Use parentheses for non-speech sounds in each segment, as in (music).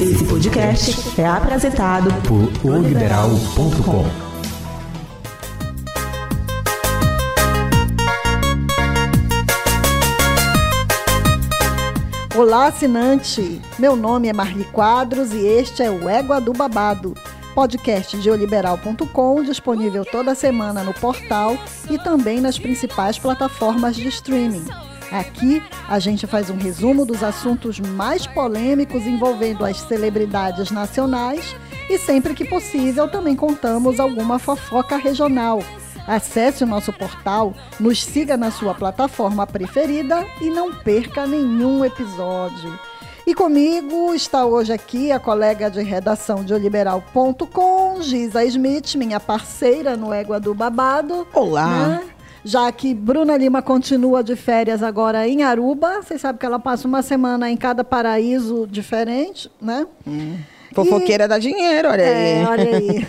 Esse podcast é apresentado por oliberal.com. Olá, assinante! Meu nome é Marli Quadros e este é o Égua do Babado, podcast de oliberal.com, disponível toda semana no portal e também nas principais plataformas de streaming. Aqui a gente faz um resumo dos assuntos mais polêmicos envolvendo as celebridades nacionais e sempre que possível também contamos alguma fofoca regional. Acesse o nosso portal, nos siga na sua plataforma preferida e não perca nenhum episódio. E comigo está hoje aqui a colega de redação de oliberal.com, Giza Smith, minha parceira no Égua do Babado. Olá! Né? Já que Bruna Lima continua de férias agora em Aruba. Vocês sabem que ela passa uma semana em cada paraíso diferente, né? Hum. Fofoqueira e... dá dinheiro, olha é, aí. Olha aí.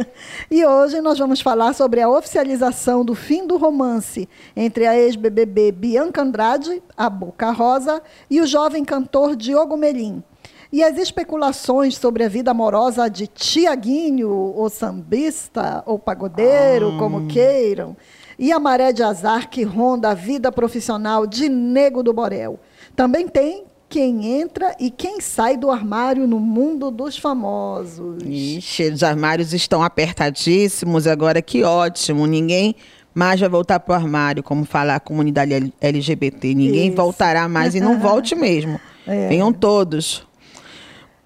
(laughs) e hoje nós vamos falar sobre a oficialização do fim do romance entre a ex-BBB Bianca Andrade, a Boca Rosa, e o jovem cantor Diogo Melim. E as especulações sobre a vida amorosa de Tiaguinho, ou sambista, ou pagodeiro, ah. como queiram e a maré de azar que ronda a vida profissional de Nego do Borel. Também tem quem entra e quem sai do armário no mundo dos famosos. Ixi, os armários estão apertadíssimos agora, que ótimo. Ninguém mais vai voltar para o armário, como fala a comunidade LGBT. Ninguém Isso. voltará mais e não (laughs) volte mesmo. É. Venham todos.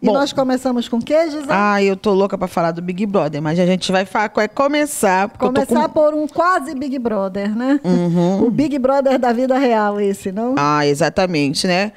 E Bom, nós começamos com o quê, Gisele? Ah, eu tô louca para falar do Big Brother, mas a gente vai é começar. Começar com... por um quase Big Brother, né? Uhum. O Big Brother da vida real, esse, não? Ah, exatamente, né?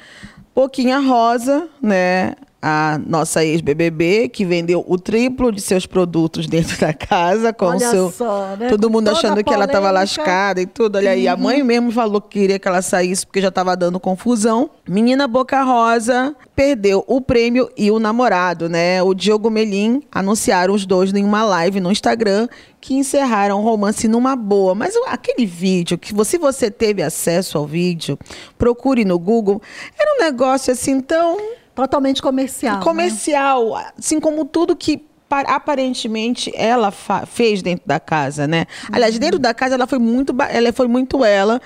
Pouquinha Rosa, né? A nossa ex-BBB, que vendeu o triplo de seus produtos dentro da casa, com Olha seu. Só, né? Todo mundo achando que ela estava lascada e tudo. Olha aí, a uhum. mãe mesmo falou que queria que ela saísse porque já estava dando confusão. Menina Boca Rosa perdeu o prêmio e o namorado, né? O Diogo Melim anunciaram os dois em uma live no Instagram que encerraram o romance numa boa. Mas aquele vídeo, que se você teve acesso ao vídeo, procure no Google, era um negócio assim tão Totalmente comercial. Né? Comercial, né? assim como tudo que aparentemente ela fez dentro da casa, né? Uhum. Aliás, dentro da casa ela foi muito ela foi muito ela,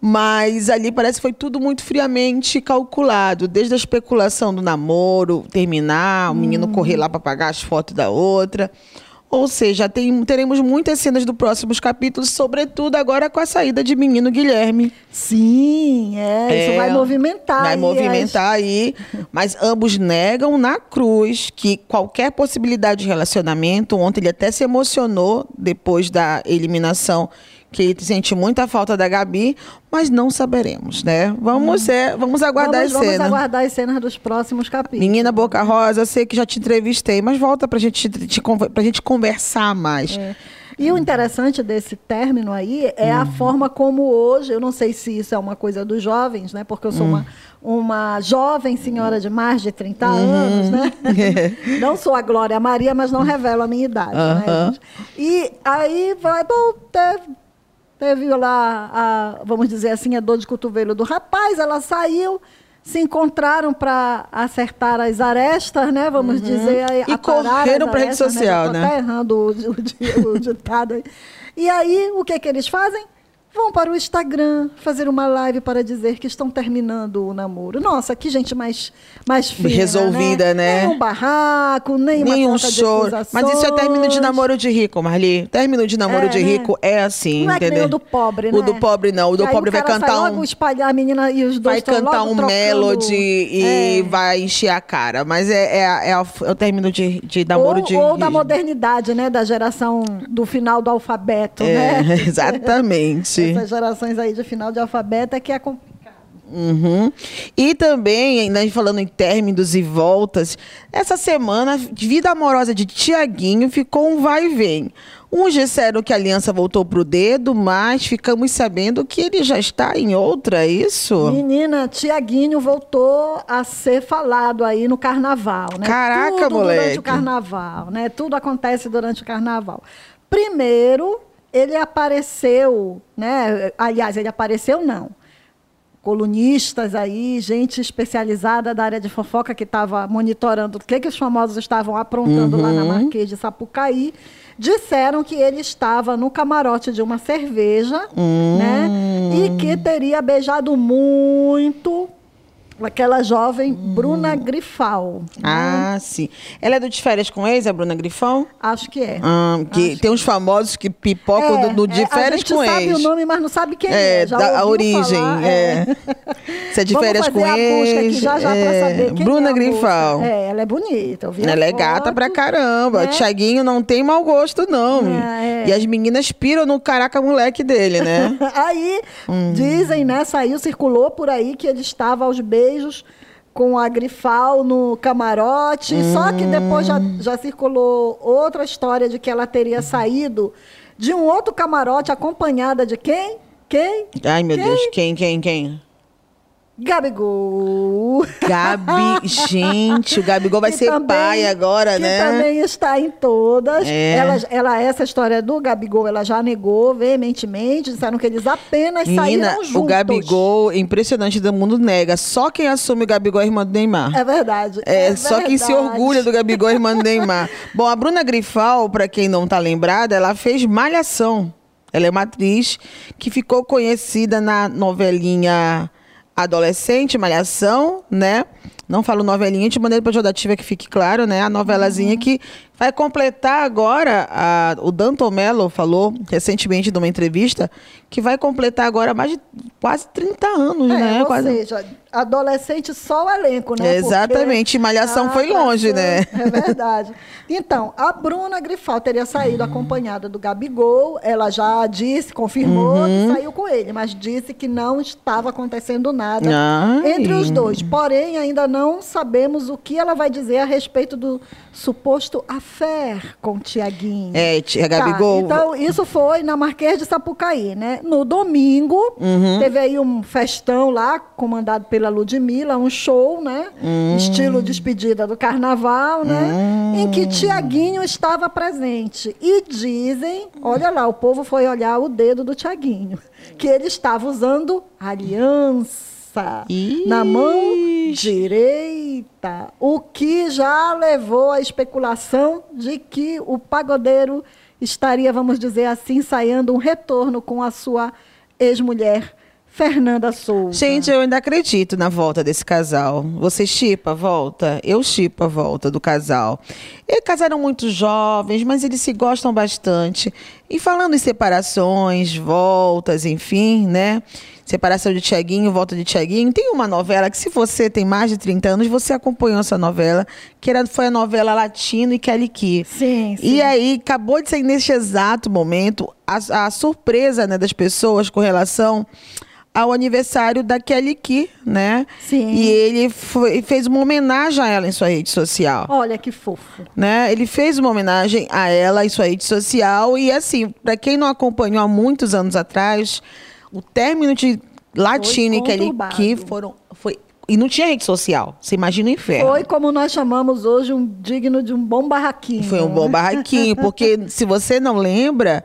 mas ali parece que foi tudo muito friamente calculado, desde a especulação do namoro terminar, o menino uhum. correr lá para pagar as fotos da outra. Ou seja, tem, teremos muitas cenas do próximos capítulos, sobretudo agora com a saída de menino Guilherme. Sim, é, é isso vai movimentar. Vai aí, movimentar aí, mas ambos negam na cruz que qualquer possibilidade de relacionamento. Ontem ele até se emocionou depois da eliminação que sente muita falta da Gabi, mas não saberemos, né? Vamos, hum. é, vamos aguardar vamos, as cenas. Vamos aguardar as cenas dos próximos capítulos. Menina Boca Rosa, sei que já te entrevistei, mas volta pra gente, te, pra gente conversar mais. É. E o interessante desse término aí é a uhum. forma como hoje, eu não sei se isso é uma coisa dos jovens, né? Porque eu sou uma, uhum. uma jovem senhora de mais de 30 uhum. anos, né? (laughs) não sou a Glória Maria, mas não revelo a minha idade, né? E aí vai, bom, teve, lá, a, vamos dizer assim, a dor de cotovelo do rapaz, ela saiu, se encontraram para acertar as arestas, né? Vamos uhum. dizer. E correram para a rede né? social, né? Estou errando o, o, o ditado. E aí, o que, que eles fazem? Vão para o Instagram fazer uma live para dizer que estão terminando o namoro. Nossa, que gente mais, mais fina, Resolvida, né? né? Nem um barraco, nem, nem um show. Mas isso é término de namoro de rico, Marli. Término de namoro é, de né? rico é assim, não entendeu? É o do pobre, né? O do pobre não. O do pobre vai cantar um... logo espalhar a menina e os dois Vai cantar um trocando... melody e é. vai encher a cara. Mas é, é, é, o término de, de namoro ou, de... Ou da modernidade, né? Da geração do final do alfabeto, é, né? (laughs) Exatamente. Essas gerações aí de final de alfabeto é que é complicado. Uhum. E também, ainda falando em términos e voltas, essa semana, vida amorosa de Tiaguinho ficou um vai e vem. Uns disseram que a aliança voltou pro dedo, mas ficamos sabendo que ele já está em outra, é isso? Menina, Tiaguinho voltou a ser falado aí no carnaval, né? Caraca, Tudo moleque. durante o carnaval, né? Tudo acontece durante o carnaval. Primeiro, ele apareceu, né? Aliás, ele apareceu não. colunistas aí, gente especializada da área de fofoca que estava monitorando o que, que os famosos estavam aprontando lá na Marquês de Sapucaí, disseram que ele estava no camarote de uma cerveja, né? E que teria beijado muito aquela jovem Bruna Grifal. né? Ah, sim. Ela é do De Férias com Ex, a Bruna Grifão? Acho que é. Ah, que Acho tem uns famosos que pipocam É, do, do De é, Férias a gente com sabe Ex. o nome, mas não sabe quem é. É, da, a origem. falar, é. (laughs) Se é de férias com a busca aqui ex. já já pra é, saber quem Bruna é. Grifal. É, ela é bonita. eu vi Ela é gata pra caramba. né? Tiaguinho não tem mau gosto, não. É, é. E as meninas piram no caraca moleque dele, né? (laughs) Aí, Hum. dizem, né, saiu, circulou por aí que ele estava aos beijos com a Grifal no camarote. Só que depois já, Hum. já circulou outra história de que ela teria saído de um outro camarote acompanhada de quem? Quem? Ai, meu Quem? Deus. Quem, quem, quem? Gabigol. Gabi. (laughs) Gente, o Gabigol vai Que ser também- pai agora, que né? também está em todas. É. Ela, ela, essa história do Gabigol, ela já negou veementemente, disseram que eles apenas Menina, saíram juntos. o Gabigol, impressionante, todo mundo nega. Só quem assume o Gabigol é a irmã do Neymar. É verdade. É, só quem se verdade. orgulha do Gabigol é a irmã do Neymar. (laughs) Bom, a Bruna Grifal, pra quem não tá lembrada, ela fez Malhação. Ela é uma atriz que ficou conhecida na novelinha adolescente, Malhação, né? Não falo novelinha de maneira pejorativa que fique claro, né? A novelazinha que vai completar agora, a- o Danton Mello falou recentemente numa entrevista, que vai completar agora mais de quase 30 anos, É, né? ou Quase- seja, adolescente só o elenco, né? Exatamente, Porque Malhação a foi longe, né? É verdade. Então, a Bruna Grifal teria saído acompanhada do Gabigol. Ela já disse, confirmou Uhum. que saiu com ele, mas disse que não estava acontecendo nada Ai. entre os dois. Porém, ainda não sabemos o que ela vai dizer a respeito do suposto affair com o Tiaguinho. É, tia Tá, Gabigol. então, isso foi na Marquês de Sapucaí, né? No domingo, Uhum. teve aí um festão lá, comandado pela Ludmilla, um show, né? Hum. Estilo despedida do carnaval, né? Em que Tiaguinho estava presente. E dizem, olha lá, o povo foi olhar o dedo do Tiaguinho, que ele estava usando aliança Ixi. na mão direita, o que já levou à especulação de que o pagodeiro estaria, vamos dizer assim, ensaiando um retorno com a sua ex-mulher, Fernanda Souza. Gente, eu ainda acredito na volta desse casal. Você chipa a volta? Eu chipo a volta do casal. Eles casaram muito jovens, mas eles se gostam bastante. E falando em separações, voltas, enfim, né? Separação de Tiaguinho, volta de Tiaguinho. Tem uma novela que, se você tem mais de 30 anos, você acompanhou essa novela, que era, foi a novela Latino e Kelly Key. Sim, sim. E aí, acabou de sair neste exato momento a, a surpresa né, das pessoas com relação ao aniversário da Kelly Key, né? Sim. E ele foi- fez uma homenagem a ela em sua rede social. Olha que fofo. Né? Ele fez uma homenagem a ela em sua rede social e assim, para quem não acompanhou há muitos anos atrás, o término de Latino e Kelly. Key foram foi e não tinha rede social. Você imagina o inferno. Foi como nós chamamos hoje um digno de um bom barraquinho. Foi um bom barraquinho, porque (laughs) se você não lembra,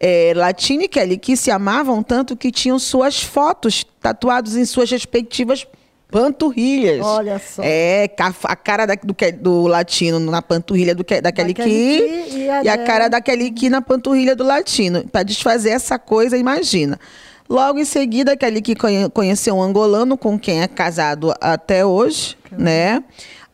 é, Latino e Kelly Key se amavam tanto que tinham suas fotos tatuadas em suas respectivas panturrilhas. Olha só. É, a cara da- do, do Latino na panturrilha do, da Kelly Key e a e a cara da Kelly Key na panturrilha do Latino. Para desfazer essa coisa, imagina. Logo em seguida, Kelly conhe- conheceu um angolano com quem é casado até hoje, né?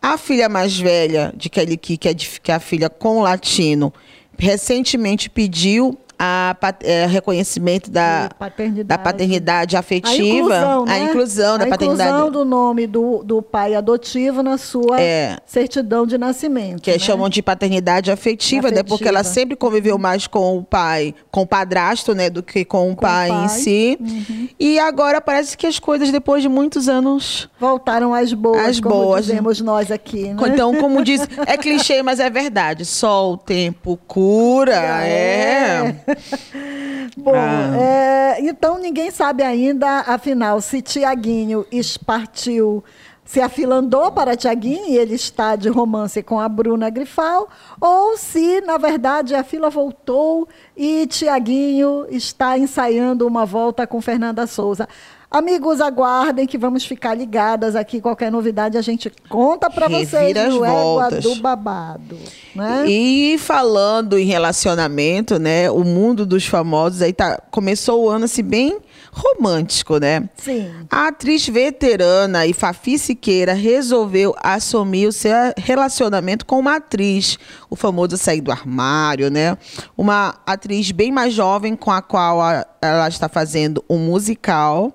A filha mais velha de Kelly Key, que é, de- que é a filha com o latino, recentemente pediu a é, reconhecimento da De paternidade. da paternidade afetiva, A inclusão, né? a inclusão da a paternidade. inclusão do nome do, do pai adotivo na sua É. certidão de nascimento. que é né? chamam de paternidade afetiva, né? Porque ela Afetiva. sempre conviveu mais com o pai, com o padrasto, né? Do que com o Com o pai, em pai. Uhum. si. E agora parece que as coisas, depois de muitos anos. Voltaram às boas, Às como boas. dizemos nós aqui, né? Então, como diz, é clichê, mas é verdade. Só o tempo cura. (laughs) É. (laughs) Bom, Ah. é, então ninguém sabe ainda, afinal, se Tiaguinho partiu, se a fila andou para Tiaguinho e ele está de romance com a Bruna Grifal, ou se, na verdade, a fila voltou e Tiaguinho está ensaiando uma volta com Fernanda Souza. Amigos, aguardem que vamos ficar ligadas aqui. Qualquer novidade a gente conta para vocês no Égua do Babado. Né? E falando em relacionamento, né? O mundo dos famosos aí tá, começou o ano assim bem romântico, né? Sim. A atriz veterana e Fafi Siqueira resolveu assumir o seu relacionamento com uma atriz, o famoso sair do armário, né? Uma atriz bem mais jovem com a qual a- ela está fazendo um musical.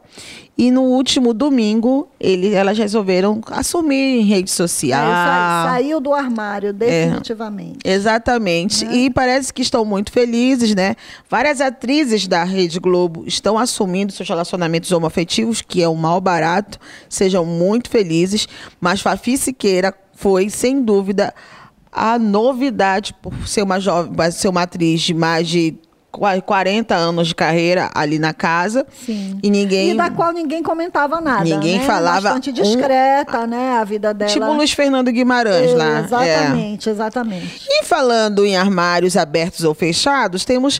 E no último domingo, ele, elas resolveram assumir em rede É, social. sa- saiu do armário, definitivamente. Exatamente. E parece que estão muito felizes, né? Várias atrizes da Rede Globo estão assumindo seus relacionamentos homoafetivos, que é um mal barato. Sejam muito felizes. Mas Fafi Siqueira foi, sem dúvida, a novidade por ser uma jovem, ser uma atriz de mais de 40 anos de carreira ali na casa. Sim. E ninguém. E da qual ninguém comentava nada. Ninguém né? falava Bastante um- discreta, né? A vida dela. Tipo Luiz Fernando Guimarães lá. É. Exatamente, exatamente. E falando em armários abertos ou fechados, temos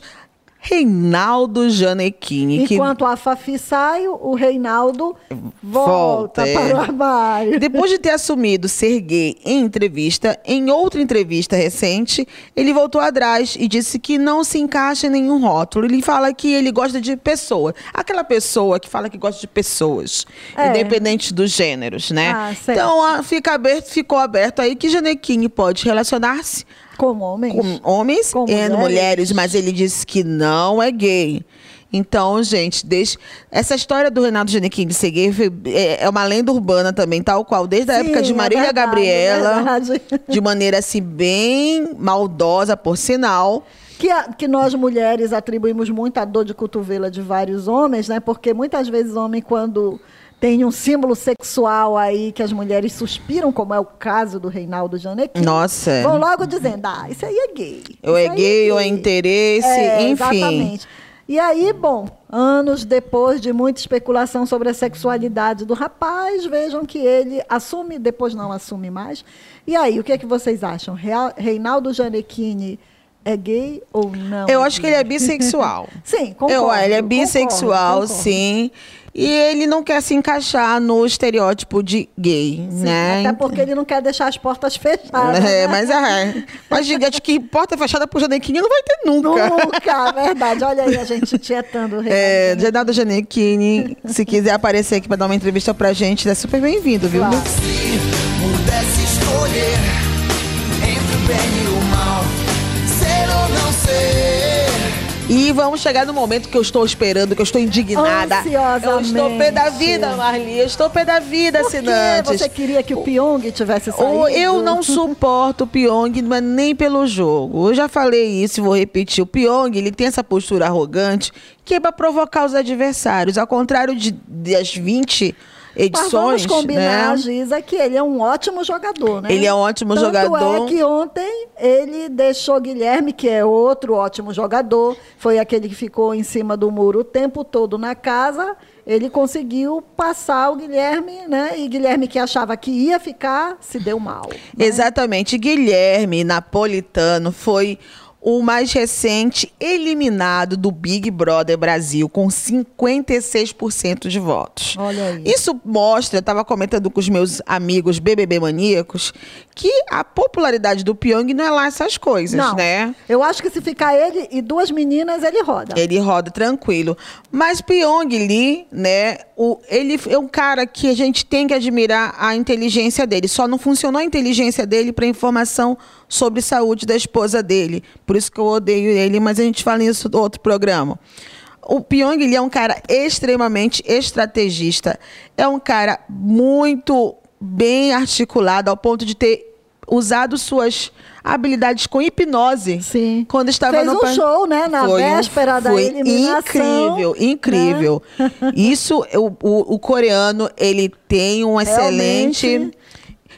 Reinaldo Janequini. que Enquanto a Fafi sai, o Reinaldo volta, Volta, é. para o armário. Depois de ter assumido ser gay em entrevista, em outra entrevista recente, ele voltou atrás e disse que não se encaixa em nenhum rótulo. Ele fala que ele gosta de pessoa. Aquela pessoa que fala que gosta de pessoas, É. independente dos gêneros, né? Ah, então, fica aberto, ficou aberto aí que Janequini pode relacionar-se Como homens. com homens Com e mulheres. mulheres. mas ele disse que não é gay. Então, gente, desde... essa história do Renato Giannichini de ser gay é é uma lenda urbana também, tal qual, desde a Sim, época de é Marília verdade, Gabriela, é (laughs) de maneira assim, bem maldosa, por sinal. Que, a- que nós mulheres atribuímos muito a dor de cotovelo de vários homens, né? Porque muitas vezes o homem, quando tem um símbolo sexual aí que as mulheres suspiram, como é o caso do Reinaldo Janequim, Nossa, é. vão logo dizendo, ah, isso aí é gay. ou isso é aí gay, ou é interesse, É, enfim. Exatamente. E aí, bom, anos depois de muita especulação sobre a sexualidade do rapaz, vejam que ele assume, depois não assume mais. E aí, o que é que vocês acham? Rea- Reinaldo Gianecchini é gay ou não? Eu acho que ele é bissexual. (laughs) Sim, concordo. Eu, ele é concordo, bissexual, concordo. sim. E ele não quer se encaixar no estereótipo de gay, Sim, né? Até porque ele não quer deixar as portas fechadas. É, né? mas é. Mas gigante que porta fechada pro Janequinho não vai ter nunca. Nunca, é verdade. Olha aí a gente tietando o É, Gianecchini. Genaldo Janequini, se quiser aparecer aqui pra dar uma entrevista pra gente, é super bem-vindo, viu? Claro. pudesse escolher entre o bem e o E vamos chegar no momento que eu estou esperando, que eu estou indignada. Eu estou pé da vida, Marli. Eu estou pé da vida, Por que você queria que o Pyong tivesse saído? Eu não suporto o Pyong, mas nem pelo jogo. Eu já falei isso e vou repetir. O Pyong, ele tem essa postura arrogante que é para provocar os adversários. Ao contrário de, das 20 Mas vamos edições, combinar, né? Giza, que ele é um ótimo jogador, né? Ele é um ótimo Tanto jogador. é que ontem ele deixou Guilherme, que é outro ótimo jogador, foi aquele que ficou em cima do muro o tempo todo na casa. Ele conseguiu passar o Guilherme, né? E Guilherme, que achava que ia ficar, se deu mal. né? Exatamente. Guilherme Napolitano foi o mais recente eliminado do Big Brother Brasil, com 56% de votos. Olha aí. Isso mostra, eu estava comentando com os meus amigos BBB maníacos, que a popularidade do Pyong não é lá essas coisas, Não, né? eu acho que se ficar ele e duas meninas, ele roda. Ele roda tranquilo. Mas Pyong Lee, né? O, ele é um cara que a gente tem que admirar a inteligência dele. Só não funcionou a inteligência dele para informação sobre saúde da esposa dele. Por isso que eu odeio ele, mas a gente fala isso no outro programa. O Pyong Lee é um cara extremamente estrategista. É um cara muito bem articulado ao ponto de ter usado suas habilidades com hipnose Sim. quando estava Fez no um show, né, na Foi um- véspera da foi eliminação, incrível, incrível. (laughs) Isso, o, o, o coreano, ele tem um excelente... Realmente.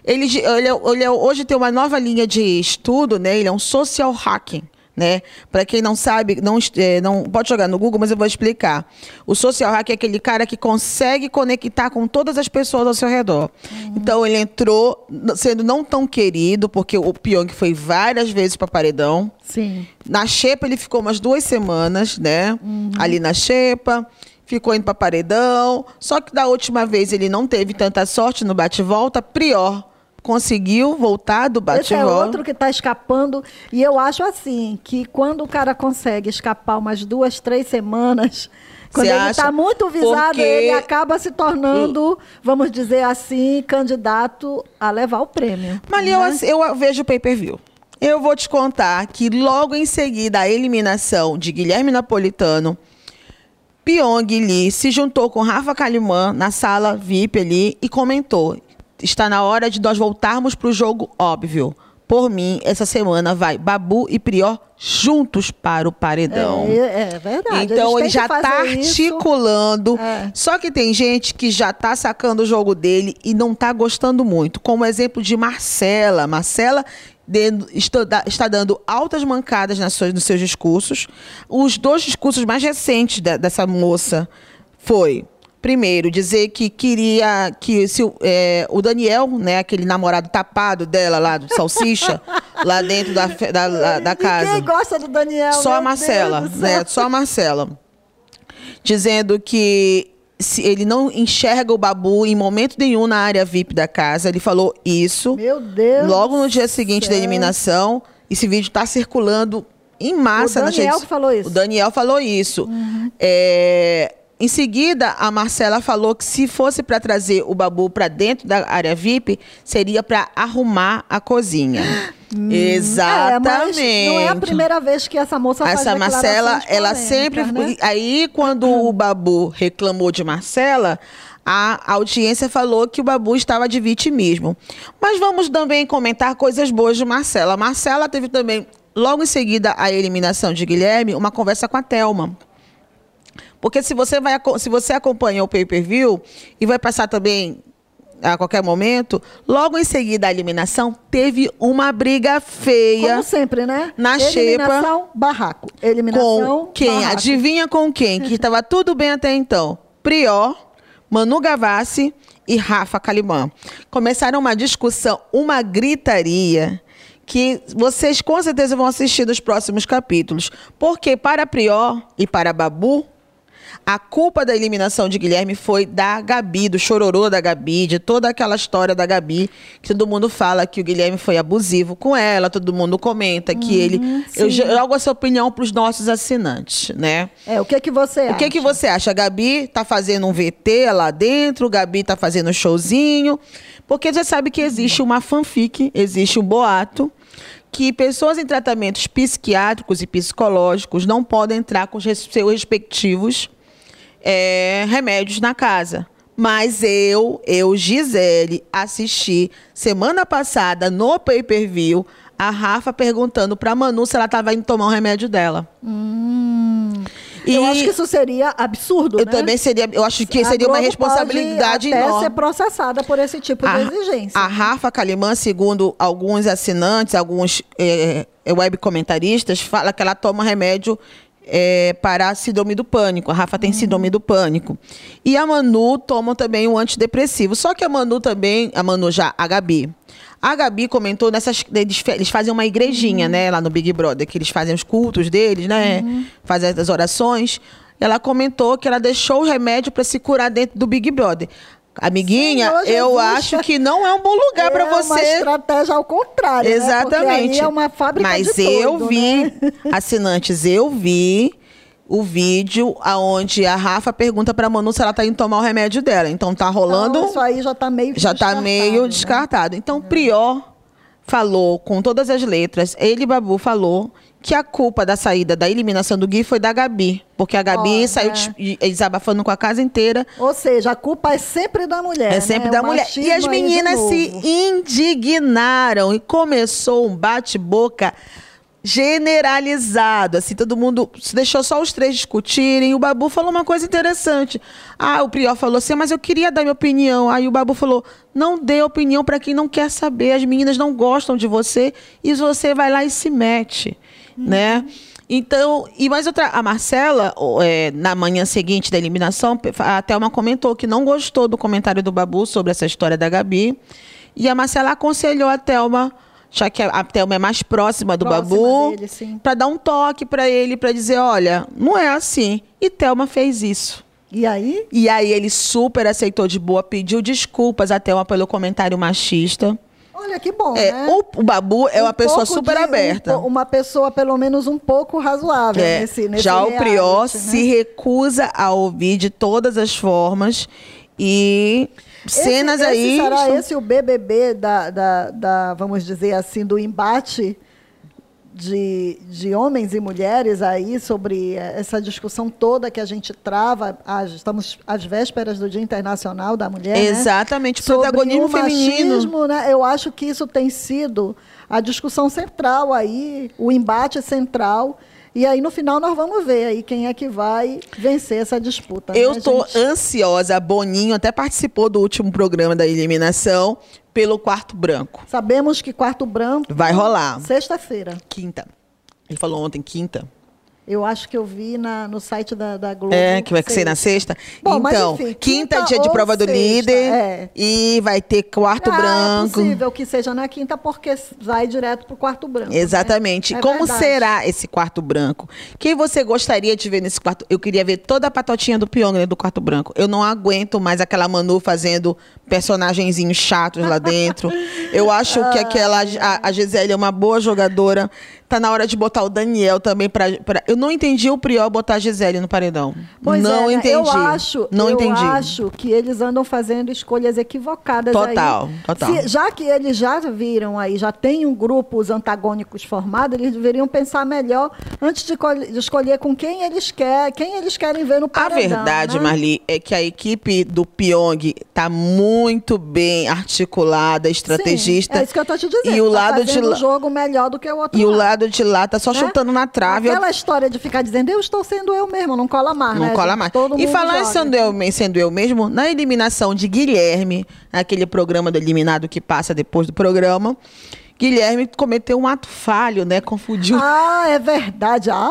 Ele, ele, é- ele é- hoje tem uma nova linha de estudo, né? Ele é um social hacking. Né? Para quem não sabe, não, eh, não pode jogar no Google, mas eu vou explicar. O social hack é aquele cara que consegue conectar com todas as pessoas ao seu redor. Então ele entrou sendo não tão querido, porque o Pyong foi várias vezes para paredão. Sim. Na Xepa ele ficou umas duas semanas, né? Ali na Xepa. ficou indo para paredão. Só que da última vez ele não teve tanta sorte no bate-volta. Prior conseguiu voltar do Esse é bate-volta. outro que está escapando. E eu acho assim, que quando o cara consegue escapar umas duas, três semanas, quando Você ele está muito visado, Porque- ele acaba se tornando, vamos dizer assim, candidato a levar o prêmio. Mas ali eu, eu vejo o pay-per-view. Eu vou te contar que logo em seguida a eliminação de Guilherme Napolitano, Pyong Lee se juntou com Rafa Kalimann na sala VIP ali e comentou: está na hora de nós voltarmos para o jogo óbvio. Por mim, essa semana vai Babu e Prior juntos para o paredão. É, é verdade. Então ele já tá isso. articulando. É. Só que tem gente que já tá sacando o jogo dele e não tá gostando muito. Como exemplo de Marcela. Marcela está, está dando altas mancadas nas suas- nos seus discursos. Os dois discursos mais recentes da- dessa moça foi Primeiro, dizer que queria que se, o- é, o Daniel, né, aquele namorado tapado dela lá, do Salsicha, (laughs) lá dentro da, da, da, da casa. Ninguém gosta do Daniel. Só a Marcela, né? Só a Marcela. Dizendo que se ele não enxerga o Babu em momento nenhum na área VIP da casa. Ele falou isso. Meu Deus. Logo no dia seguinte da céu. eliminação. Esse vídeo está circulando em massa O nas Daniel redes- que falou isso. Uhum. O Daniel falou isso. É, Em seguida, a Marcela falou que se fosse para trazer o Babu para dentro da área VIP, seria para arrumar a cozinha. Exatamente. É, mas não é a primeira vez que essa moça faz Essa Marcela, ela sempre. né? Aí, quando o Babu reclamou de Marcela, a audiência falou que o Babu estava de vitimismo. Mas vamos também comentar coisas boas de Marcela. Marcela teve também, logo em seguida à eliminação de Guilherme, uma conversa com a Thelma. Porque se você, vai, se você acompanha o pay-per-view e vai passar também a qualquer momento, logo em seguida à eliminação, teve uma briga feia. Como sempre, né? Na Eliminação, barraco. Eliminação, Com quem? barraco. Adivinha com quem? Que estava tudo bem até então. Prior, Manu Gavassi e Rafa Kalimann. Começaram uma discussão, uma gritaria que vocês com certeza vão assistir nos próximos capítulos. Porque para Prior e para Babu, a culpa da eliminação de Guilherme foi da Gabi, do chororô da Gabi, de toda aquela história da Gabi, que todo mundo fala que o Guilherme foi abusivo com ela, todo mundo comenta que ele. Eu jogo essa opinião para os nossos assinantes, né? É, o que que você acha? O que, que você acha? A Gabi tá fazendo um VT lá dentro, Gabi tá fazendo um showzinho. Porque você sabe que existe uma fanfic, existe um boato, que pessoas em tratamentos psiquiátricos e psicológicos não podem entrar com os seus respectivos é, remédios na casa. Mas eu, eu, Gisele, assisti semana passada no pay-per-view a Rafa perguntando pra Manu se ela estava indo tomar o remédio dela. Eu E- acho que isso seria absurdo, eu né? também seria, eu acho que A seria uma Globo responsabilidade pode até enorme. ser processada por esse tipo de A, exigência. a Rafa Kalimann, segundo alguns assinantes, alguns eh, eh, web comentaristas, fala que ela toma remédio eh, para a síndrome do pânico. A Rafa tem síndrome do pânico. E a Manu toma também um antidepressivo. Só que a Manu também, a Manu já, a Gabi. A Gabi comentou nessas. Eles, eles fazem uma igrejinha, né, lá no Big Brother, que eles fazem os cultos deles, né? Fazem as orações. Ela comentou que ela deixou o remédio para se curar dentro do Big Brother. Amiguinha, Senhor eu Jesus. acho que não é um bom lugar para É uma você. estratégia ao contrário, né? Porque Exatamente. ali é uma fábrica Mas de eu doido, vi, né? (laughs) assinantes, eu vi o vídeo aonde a Rafa pergunta pra Manu se ela tá indo tomar o remédio dela. Então tá rolando, Então, isso aí já tá meio já tá meio né? descartado. Então Prior falou com todas as letras, ele Babu falou que a culpa da saída da eliminação do Gui foi da Gabi, porque a Gabi saiu des- desabafando com a casa inteira Ou seja, a culpa é sempre da mulher. é sempre né? da O mulher. E as meninas se indignaram e começou um bate-boca generalizado. Assim, todo mundo se deixou só os três discutirem. E o Babu falou uma coisa interessante. Ah, o Prior falou assim, mas eu queria dar minha opinião. Aí o Babu falou: não dê opinião para quem não quer saber. As meninas não gostam de você e você vai lá e se mete, né? Então, e mais outra, a Marcela, é, na manhã seguinte da eliminação, a Thelma comentou que não gostou do comentário do Babu sobre essa história da Gabi. E a Marcela aconselhou a Thelma, já que a, a Thelma é mais próxima do Próxima Babu, para dar um toque para ele, para dizer, olha, não é assim. E Thelma fez isso. E aí? E aí ele super aceitou de boa, pediu desculpas até uma pelo comentário machista. Olha que bom, É, né? o, o Babu é Um uma pessoa super de- um aberta. po- uma pessoa, pelo menos, um pouco razoável É, nesse, nesse já o reality, Prió né? se recusa a ouvir de todas as formas e cenas esse aí. Será esse o BBB da, da, da, vamos dizer assim, do embate de, de homens e mulheres aí sobre essa discussão toda que a gente trava. estamos às vésperas do Dia Internacional da Mulher. né? Exatamente, Sobre protagonismo o feminino. machismo, né? Eu acho que isso tem sido a discussão central aí, o embate central. E aí, no final, nós vamos ver aí quem é que vai vencer essa disputa. Eu né, tô gente? ansiosa. Boninho até participou do último programa da eliminação pelo quarto branco. Sabemos que quarto branco. Vai rolar. Sexta-feira. Quinta. Ele falou ontem, quinta. Eu acho que eu vi na, no site da, da Globo. É, que vai ser na sexta. Bom, então, enfim, quinta, quinta dia de prova do sexta, líder. é. E vai ter quarto ah, branco. É possível que seja na quinta, porque vai direto pro quarto branco. né? Exatamente. É Como verdade. será esse quarto branco? Quem você gostaria de ver nesse quarto? Eu queria ver toda a patotinha do Pyong né, do quarto branco. Eu não aguento mais aquela Manu fazendo personagenzinhos chatos lá dentro. Eu acho que aquela a, a Gisele é uma boa jogadora. Tá na hora de botar o Daniel também pra, pra- Eu não entendi o Priol botar a Gisele no paredão. Pois não é, né? entendi. Eu acho, não eu entendi. acho que eles andam fazendo escolhas equivocadas Total, aí. total. Se- já que eles já viram aí, já tem um grupo, os antagônicos formados, eles deveriam pensar melhor antes de, de escolher com quem eles querem, quem eles querem ver no A paredão. verdade, né? Marli, é que a equipe do Pyong tá muito bem articulada, estrategista. Sim, é isso que eu tô te dizendo. E o tá lado de lá, jogo melhor do que o outro e o lado. lado de lá tá só né? chutando na trave. Aquela história de ficar dizendo, eu estou sendo eu mesmo, não cola mais, Não né? cola mais. Todo E falar sendo eu, sendo eu mesmo, na eliminação de Guilherme, aquele programa do eliminado que passa depois do programa, Guilherme cometeu um ato falho, né? Confundiu. Ah, é verdade. Ah,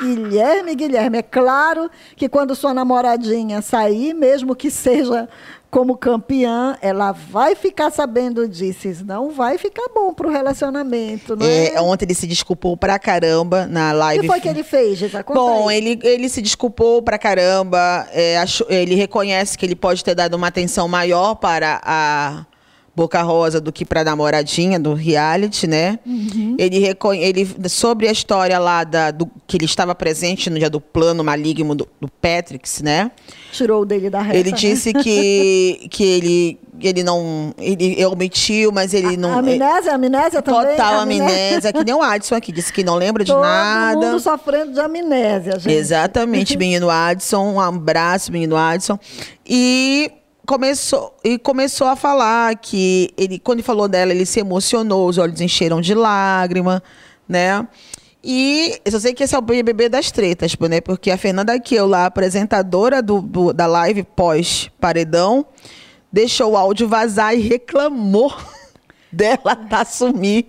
Guilherme, Guilherme. É claro que quando sua namoradinha sair, mesmo que seja como campeã, ela vai ficar sabendo disso. Não vai ficar bom pro relacionamento, não é? Ontem ele se desculpou pra caramba na O live. que foi que ele fez, Gisa? Bom, aí. ele, ele se desculpou pra caramba. é, achou- ele reconhece que ele pode ter dado uma atenção maior para a Boca Rosa do que pra namoradinha do reality, né? Uhum. Ele, ele sobre a história lá da, do, que ele estava presente no dia do plano maligno do, do Patrix, né? Tirou o dele da reta. Ele né? disse que, (laughs) que ele, ele não. Ele omitiu, mas ele não. é Amnésia, amnésia também? Total amnésia, que nem o Adson aqui, disse que não lembra de Todo nada. mundo sofrendo de amnésia, gente. Exatamente, (laughs) menino Adson. Um abraço, menino Adson. E começou, e começou a falar que ele, quando ele falou dela, ele se emocionou, os olhos encheram de lágrima, né? E eu só sei que esse é o BBB das tretas, né? Porque a Fernanda Kiel, lá, apresentadora do, do- da live pós-paredão, deixou o áudio vazar e reclamou (laughs) dela tá assumir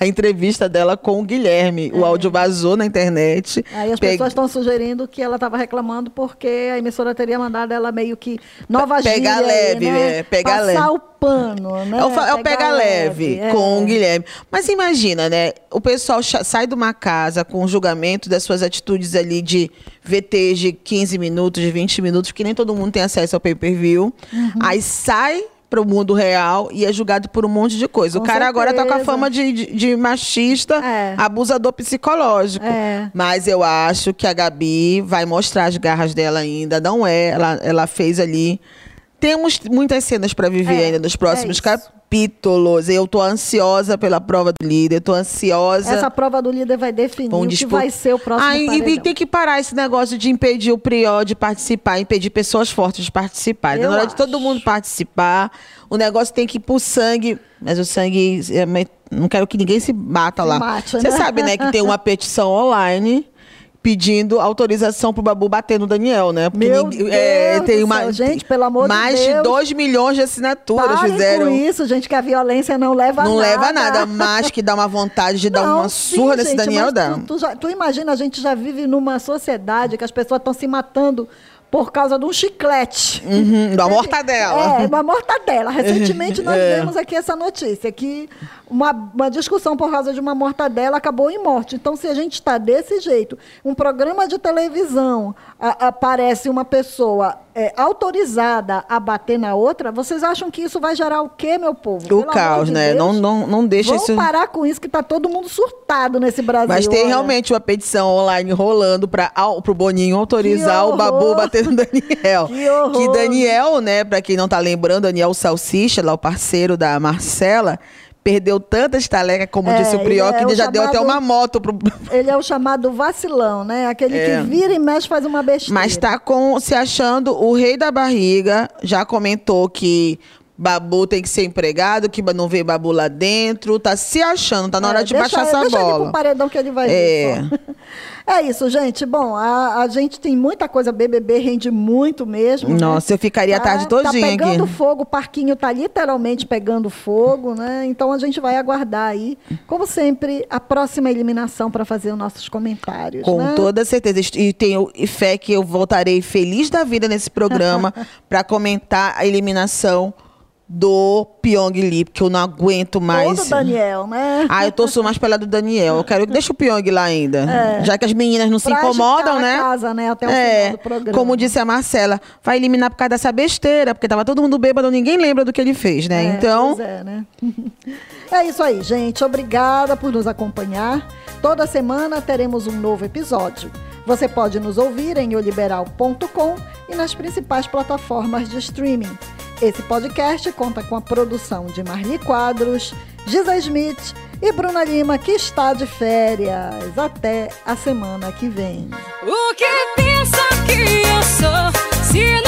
a entrevista dela com o Guilherme. O áudio vazou na internet. É. Aí as Pe- pessoas estão sugerindo que ela estava reclamando porque a emissora teria mandado ela meio que nova Pegar gíria leve, né? é, pegar Passar leve. o pano, né? É o, é o pega leve é. com o Guilherme. Mas imagina, né? O pessoal sai de uma casa com o julgamento das suas atitudes ali de VTs de 15 minutos, de 20 minutos, porque nem todo mundo tem acesso ao pay-per-view. Uhum. Aí sai pro mundo real e é julgado por um monte de coisa. Com o cara agora tá com a certeza. fama de, de, de machista, É. abusador psicológico. É. Mas eu acho que a Gabi vai mostrar as garras dela ainda. Não é. Ela, ela fez ali. Temos muitas cenas para viver É, ainda nos é próximos isso. capítulos. Eu tô ansiosa pela prova do líder. Tô ansiosa. Essa prova do líder vai definir Vão o que vai ser o próximo Ah, e- e paredão. tem que parar esse negócio de impedir o Prió de participar, impedir pessoas fortes de participar. Eu Na hora de todo acho. mundo participar, o negócio tem que ir pro sangue. Mas o sangue. é, não quero que ninguém se mata Se lá. mate, Você né? sabe, né, que tem uma (laughs) petição online. Pedindo autorização pro Babu bater no Daniel, né? Meu é, Deus tem do uma, céu, gente, pelo amor de mais Deus. de 2 milhões de assinaturas Parem fizeram. com isso, gente, que a violência não leva a Não nada. leva a nada, mas que dá uma vontade de dar Não, uma sim, surra nesse gente, Daniel dá. Tu, tu, já- tu imagina, a gente já vive numa sociedade que as pessoas estão se matando por causa de um chiclete. Uhum, da mortadela. É, uma mortadela. Recentemente (laughs) nós É. vemos aqui essa notícia, que uma, uma discussão por causa de uma mortadela acabou em morte. Então, se a gente está desse jeito, um programa de televisão a- aparece uma pessoa é, autorizada a bater na outra, vocês acham que isso vai gerar o quê, meu povo? O Pelo caos, de né? Deus. Não, não, não deixa Vamos isso. parar com isso, que tá todo mundo surtado nesse Brasil. Mas tem olha. realmente uma petição online rolando para o Boninho autorizar o Babu bater no Daniel. (laughs) Que horror! Que Daniel, né, pra quem não tá lembrando, Daniel Salsicha, lá o parceiro da Marcela, perdeu tantas talecas, como É, disse o Prior, é que ele o já deu até chamado- uma moto pro. (laughs) Ele é o chamado vacilão, né? Aquele É. que vira e mexe faz uma besteira. Mas tá com, se achando o rei da barriga, já comentou que. Babu tem que ser empregado, que não vê Babu lá dentro, tá se achando, tá na hora É, de deixa, baixar essa deixa ele bola. pro paredão que ele vai É. ver. (laughs) É isso, gente. Bom, a, a gente tem muita coisa. BBB rende muito mesmo. né? Nossa, eu ficaria a tarde Tá- todinha Tá pegando aqui. fogo, o parquinho tá literalmente pegando fogo, né? Então a gente vai aguardar aí, como sempre, a próxima eliminação para fazer os nossos comentários. Com né? toda certeza. E tenho fé que eu voltarei feliz da vida nesse programa (laughs) para comentar a eliminação do Pyong Lee, porque eu não aguento Ou mais. do Daniel, né? Ah, eu torço mais pela do Daniel. Eu quero que deixe o Pyong lá ainda. Já que as meninas não se É. Pra incomodam, agitar a né? casa, né, até o é, final do programa. Como disse a Marcela, vai eliminar por causa dessa besteira, porque tava todo mundo bêbado, ninguém lembra do que ele fez, né? É, então, pois é, né? (laughs) é isso aí, gente. Obrigada por nos acompanhar. Toda semana teremos um novo episódio. Você pode nos ouvir em oliberal.com e nas principais plataformas de streaming. Esse podcast conta com a produção de Marli Quadros, Giza Smith e Bruna Lima, que está de férias. Até a semana que vem. O que pensa que eu sou?